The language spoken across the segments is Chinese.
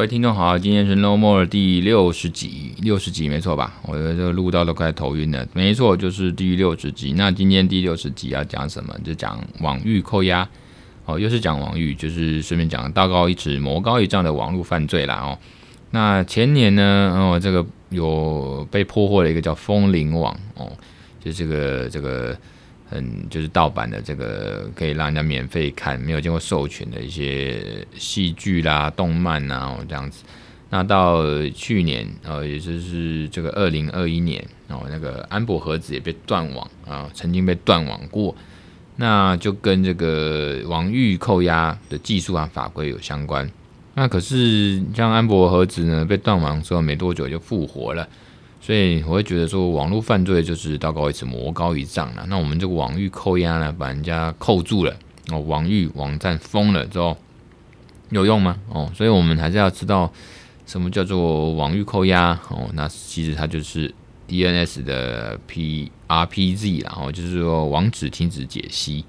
各位听众好，今天是 No More 第六十集，六十集没错吧？我觉得这个录到都快头晕了。没错，就是第六十集。那今天第六十集要讲什么？就讲网域扣押哦，又是讲网域，就是顺便讲道高一尺，魔高一丈的网络犯罪啦哦。那前年呢，哦，这个有被破获了一个叫风铃网哦，就这个这个。嗯，就是盗版的这个可以让人家免费看，没有经过授权的一些戏剧啦、动漫啊这样子。那到去年，呃，也就是这个二零二一年，哦，那个安博盒子也被断网啊，曾经被断网过。那就跟这个网域扣押的技术啊法规有相关。那可是像安博盒子呢，被断网之后没多久就复活了。所以我会觉得说，网络犯罪就是道高一尺，魔高一丈了。那我们这个网域扣押呢，把人家扣住了哦，网域网站封了之后，有用吗？哦，所以我们还是要知道什么叫做网域扣押哦。那其实它就是 DNS 的 PRPZ，然后就是说网址停止解析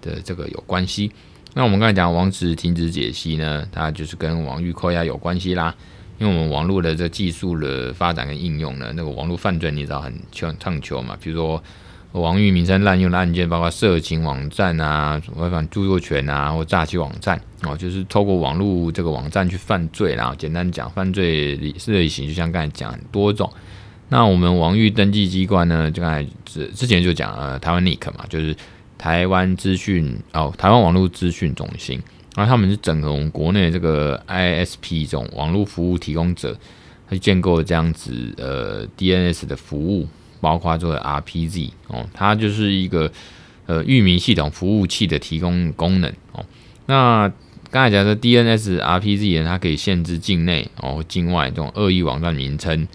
的这个有关系。那我们刚才讲网址停止解析呢，它就是跟网域扣押有关系啦。因为我们网络的这技术的发展跟应用呢，那个网络犯罪你知道很畅秋嘛，比如说网域名称滥用的案件，包括色情网站啊、违反著作权啊或诈欺网站哦，就是透过网络这个网站去犯罪。然后简单讲，犯罪类型就像刚才讲很多种。那我们网域登记机关呢，就刚才之之前就讲了台湾 NIC 嘛，就是台湾资讯哦，台湾网络资讯中心。然后他们是整合我们国内这个 ISP 这种网络服务提供者，他建构了这样子呃 DNS 的服务，包括做 RPZ 哦，它就是一个呃域名系统服务器的提供功能哦。那刚才讲的 DNS RPZ 呢，它可以限制境内哦、境外这种恶意网站名称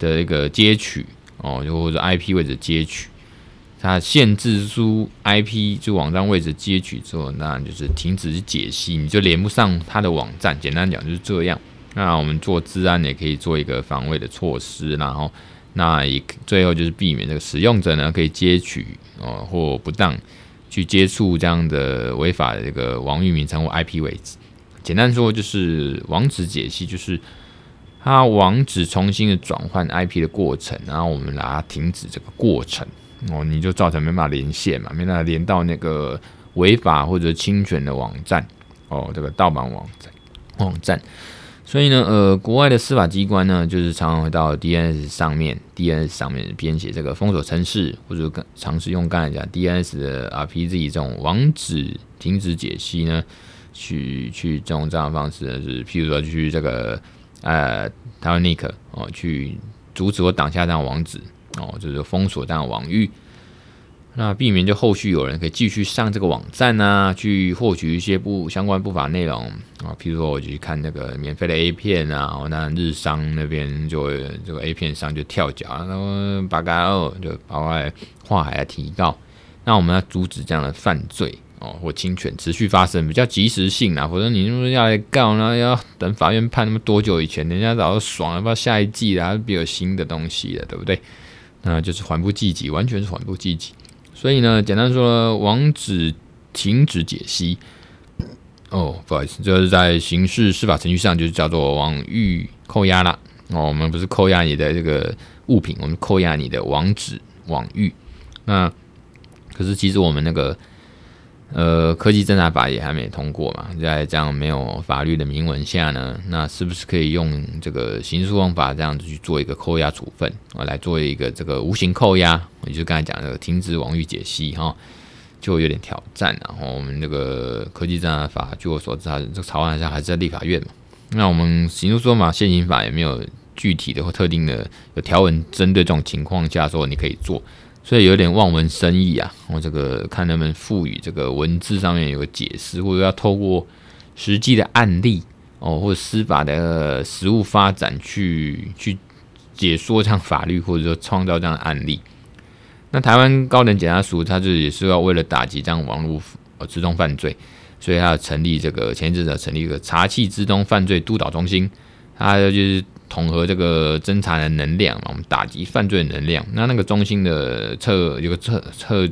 的一个接取哦，就或者 IP 位置接取。它限制出 IP 就网站位置接取之后，那就是停止解析，你就连不上它的网站。简单讲就是这样。那我们做治安也可以做一个防卫的措施，然后那也最后就是避免这个使用者呢可以接取哦或不当去接触这样的违法的这个网域名称或 IP 位置。简单说就是网址解析，就是它网址重新的转换 IP 的过程，然后我们把它停止这个过程。哦，你就造成没办法连线嘛，没办法连到那个违法或者侵权的网站哦，这个盗版网站网站。所以呢，呃，国外的司法机关呢，就是常常会到 DNS 上面，DNS 上面编写这个封锁程式，或者尝试用刚才讲 DNS 的 RPZ 这种网址停止解析呢，去去这种这样的方式呢，是譬如说去这个呃台湾 NIC 哦，去阻止或挡下这样网址。哦，就是封锁这样的网域，那避免就后续有人可以继续上这个网站啊，去获取一些不相关不法内容。啊，譬如说我去看那个免费的 A 片啊，那日商那边就会这个 A 片商就跳脚，然后八嘎二就跑来跨海来提到，那我们要阻止这样的犯罪哦，或侵权持续发生，比较及时性啊，否则你如果要来告呢，要等法院判那么多久以前，人家早就爽了，不知道下一季了，还是别有新的东西了，对不对？那就是缓不济急，完全是缓不济急。所以呢，简单说，网址停止解析。哦，不好意思，就是在刑事司法程序上就是叫做网域扣押啦。哦，我们不是扣押你的这个物品，我们扣押你的网址网域。那可是其实我们那个。呃，科技侦查法也还没通过嘛，在这样没有法律的明文下呢，那是不是可以用这个刑事诉讼法这样子去做一个扣押处分啊，来做一个这个无形扣押，也就是刚才讲的停止网域解析哈，就有点挑战。然后我们这个科技侦查法，据我所知，它这个草案上还是在立法院嘛。那我们刑事诉讼法现行法也没有具体的或特定的有条文针对这种情况下说你可以做。所以有点望文生义啊，我这个看能不能赋予这个文字上面有个解释，或者要透过实际的案例哦，或者司法的实务发展去去解说这样法律，或者说创造这样的案例。那台湾高等检察署，它这也是要为了打击这样网络呃自动犯罪，所以它要成立这个前一阵子成立一个查缉自动犯罪督导中心，它就是。统合这个侦查的能量嘛，我们打击犯罪能量。那那个中心的测有个测测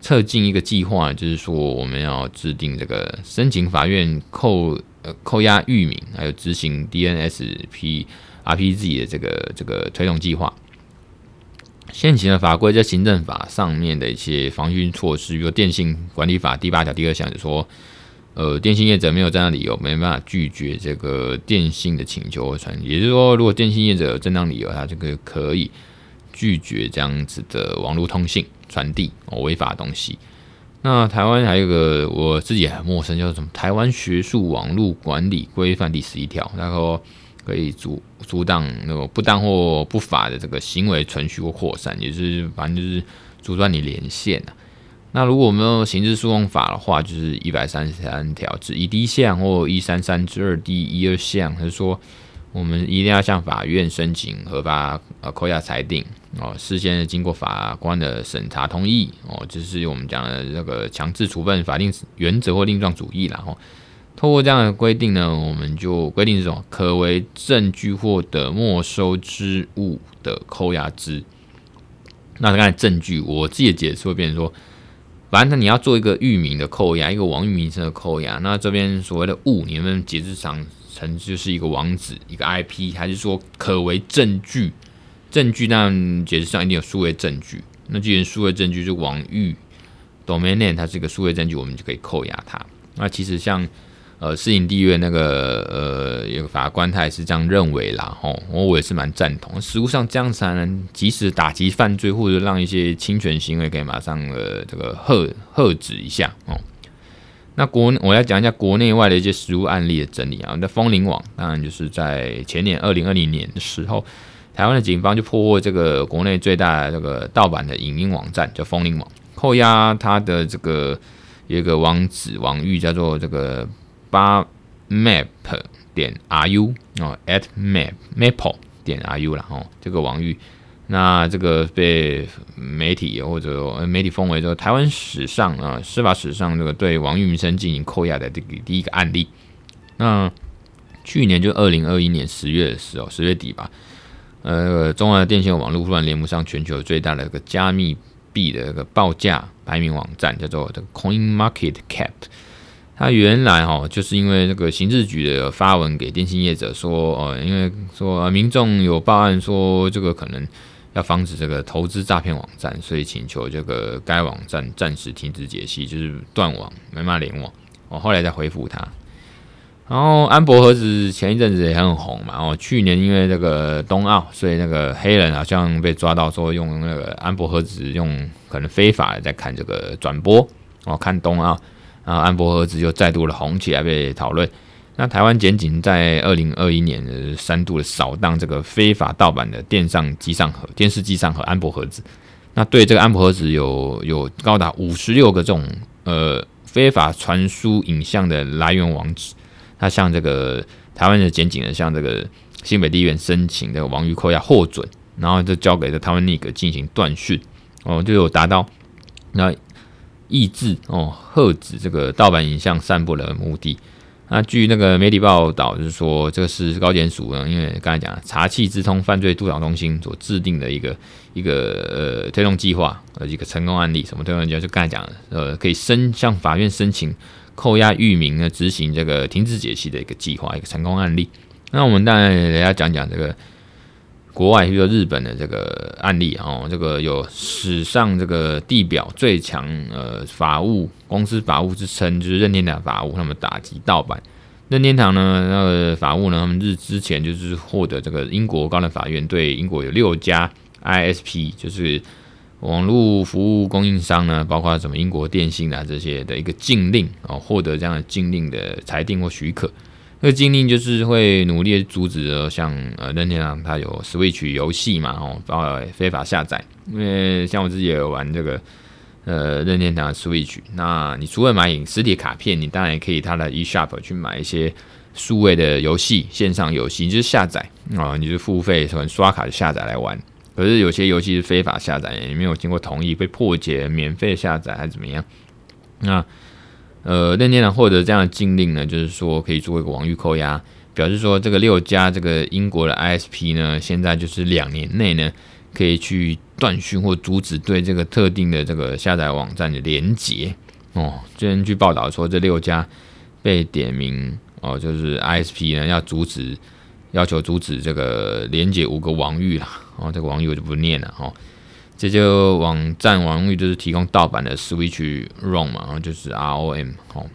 测进一个计划，就是说我们要制定这个申请法院扣呃扣押域名，还有执行 DNSP RPZ 的这个这个推动计划。现行的法规在行政法上面的一些防御措施，比如《电信管理法》第八条第二项就说，呃，电信业者没有正当理由，没办法拒绝这个电信的请求和传递。也就是说，如果电信业者有正当理由，他这个可以拒绝这样子的网络通信传递哦违法的东西。那台湾还有一个我自己很陌生，叫做什么《台湾学术网络管理规范》第十一条，然后。可以阻阻挡那个不当或不法的这个行为存续或扩散，也是反正就是阻断你连线啊。那如果我们用刑事诉讼法的话，就是一百三十三条之一第一项或一三三之二第一二项，他说我们一定要向法院申请合法呃扣押裁定哦，事先经过法官的审查同意哦，就是我们讲的那个强制处分法定原则或令状主义然后。透过这样的规定呢，我们就规定这种可为证据获得没收之物的扣押之。那刚才证据，我自己的解释会变成说，反正你要做一个域名的扣押，一个网域名称的扣押。那这边所谓的物，你们解释上成就是一个网址，一个 IP，还是说可为证据？证据那解释上一定有数位证据。那既然数位证据是网域 domain name，它是一个数位证据，我们就可以扣押它。那其实像。呃，市营地院那个呃，有个法官他也是这样认为啦，吼，我我也是蛮赞同。实务上这样才能及时打击犯罪，或者让一些侵权行为可以马上呃这个喝喝止一下哦。那国我要讲一下国内外的一些实务案例的整理啊。那风铃网当然就是在前年二零二零年的时候，台湾的警方就破获这个国内最大的这个盗版的影音网站，叫风铃网，扣押它的这个有一个网址网域叫做这个。八 map 点 ru 哦，at map maple 点 ru 然后这个网域，那这个被媒体或者媒体封为说台湾史上啊司法史上这个对王玉明生进行扣押的这个第一个案例。那去年就二零二一年十月的时候，十月底吧，呃，中华电信网络忽然联盟上全球最大的一个加密币的一个报价排名网站，叫做这个 Coin Market Cap。他原来哈就是因为那个刑事局的发文给电信业者说，哦，因为说民众有报案说这个可能要防止这个投资诈骗网站，所以请求这个该网站暂时停止解析，就是断网，没办法联网。我后来再回复他。然后安博盒子前一阵子也很红嘛，哦，去年因为这个冬奥，所以那个黑人好像被抓到说用那个安博盒子用可能非法的在看这个转播，哦，看冬奥。啊，安博盒子又再度的红起来被讨论。那台湾检警在二零二一年的三度的扫荡这个非法盗版的电上机上盒、电视机上盒安博盒子。那对这个安博盒子有有高达五十六个这种呃非法传输影像的来源网址。他向这个台湾的检警呢，向这个新北地院申请这个网域扣押获准，然后就交给了台湾那个进行断讯哦，就有达到那。抑制哦，遏止这个盗版影像散布的目的。那据那个媒体报道，就是说这个是高检署呢，因为刚才讲查气之通犯罪督导中心所制定的一个一个呃推动计划，呃一个成功案例。什么推动计划？就刚才讲的，呃，可以申向法院申请扣押域名呢，执行这个停止解析的一个计划，一个成功案例。那我们当然也要讲讲这个。国外，比如说日本的这个案例哦，这个有史上这个地表最强呃法务公司法务之称，就是任天堂法务，他们打击盗版。任天堂呢，那个法务呢，他们日之前就是获得这个英国高等法院对英国有六家 ISP，就是网络服务供应商呢，包括什么英国电信啊这些的一个禁令哦，获得这样的禁令的裁定或许可。这个禁令就是会努力阻止，像呃任天堂它有 Switch 游戏嘛，哦，包括非法下载。因为像我自己也有玩这个呃任天堂 Switch，那你除了买实体卡片，你当然也可以它的 eShop 去买一些数位的游戏、线上游戏，就是下载啊，你就付费什么刷卡就下载来玩。可是有些游戏是非法下载，也没有经过同意被破解，免费下载还是怎么样？那。呃，任天堂获得这样的禁令呢，就是说可以做一个网域扣押，表示说这个六家这个英国的 ISP 呢，现在就是两年内呢，可以去断讯或阻止对这个特定的这个下载网站的连接。哦，根据报道说，这六家被点名哦，就是 ISP 呢要阻止，要求阻止这个连接五个网域啦。哦，这个网域我就不念了哦。这就网站网域就是提供盗版的 Switch ROM 嘛，然后就是 ROM 哦。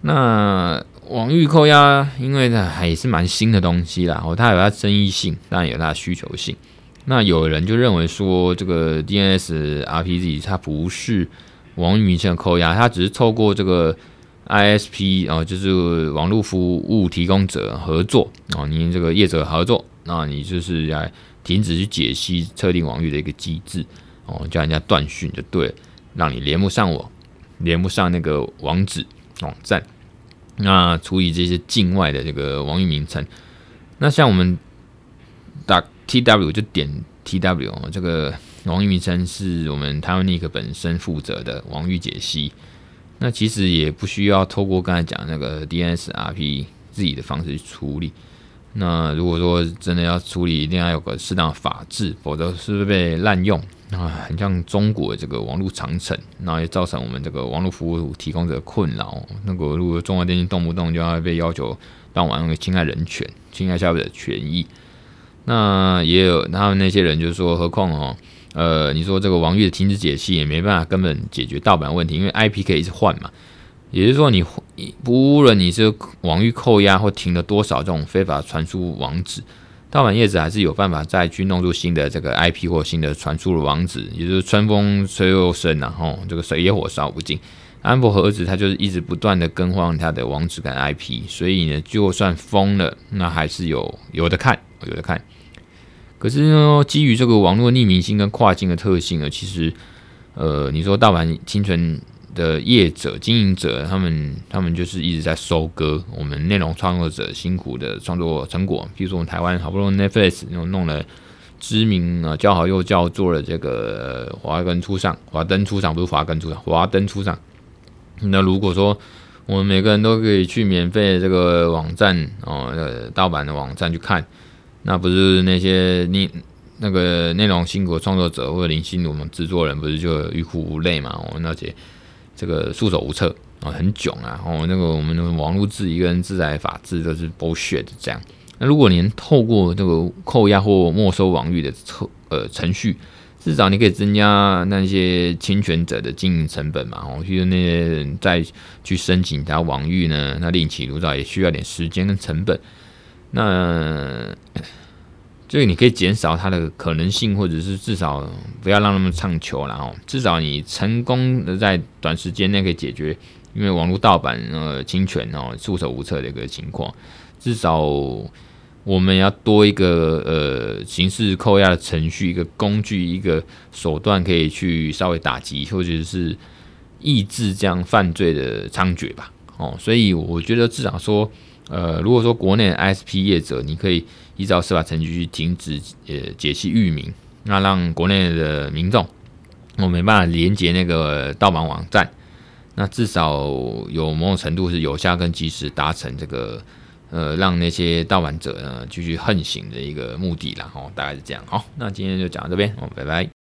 那网域扣押，因为它还是蛮新的东西啦，哦，它有它争议性，当然有它的需求性。那有人就认为说，这个 DNS RPG 它不是网域名称的扣押，它只是透过这个 ISP 啊，就是网络服务提供者合作啊，你这个业者合作，那你就是来停止去解析特定网域的一个机制哦，叫人家断讯就对了，让你连不上我，连不上那个网址网站。那除以这些境外的这个网域名称，那像我们打 TW 就点 TW，这个网域名称是我们 Taiwanike 本身负责的网域解析。那其实也不需要透过刚才讲那个 DNSRP 自己的方式去处理。那如果说真的要处理，一定要有个适当的法制，否则是不是被滥用？啊，很像中国的这个网络长城，那也造成我们这个网络服务提供者困扰。那个如果中华电信动不动就要被要求当网用侵害人权、侵害消费者权益，那也有他们那些人就是说，何况哦，呃，你说这个网域的停止解析也没办法根本解决盗版问题，因为 IP 可以一直换嘛。也就是说，你不论你是网域扣押或停了多少这种非法传输网址。盗版业者还是有办法再去弄出新的这个 IP 或新的传输的网址，也就是春风吹又生然后这个水野火烧不尽。安博盒子它就是一直不断的更换它的网址跟 IP，所以呢，就算封了，那还是有有的看，有的看。可是呢，基于这个网络匿名性跟跨境的特性呢，其实，呃，你说盗版侵权。的业者、经营者，他们他们就是一直在收割我们内容创作者辛苦的创作成果。比如说，我们台湾好不容易 Netflix 又弄了知名啊，叫好又叫座的这个《华灯初上》，华灯初上不是华灯初上，华灯初上。那如果说我们每个人都可以去免费这个网站哦，呃，盗版的网站去看，那不是那些你那个内容辛苦创作者或者零星的我们制作人，不是就欲哭无泪嘛？我们那些。这个束手无策啊，很囧啊！哦，那个我们的网络自一个人自在法治都是 bullshit 这样。那如果你能透过这个扣押或没收网域的程呃程序，至少你可以增加那些侵权者的经营成本嘛。哦，其实那些人再去申请他网域呢，那另起炉灶也需要点时间跟成本。那所以你可以减少它的可能性，或者是至少不要让他们唱球，然后至少你成功的在短时间内可以解决，因为网络盗版呃侵权哦束手无策的一个情况，至少我们要多一个呃刑事扣押的程序，一个工具，一个手段可以去稍微打击或者是抑制这样犯罪的猖獗吧。哦，所以我觉得至少说。呃，如果说国内 ISP 业者，你可以依照司法程序去停止呃解析域名，那让国内的民众我没办法连接那个盗版网站，那至少有某种程度是有效跟及时达成这个呃让那些盗版者呢继续横行的一个目的啦。哦，大概是这样。好，那今天就讲到这边，哦，拜拜。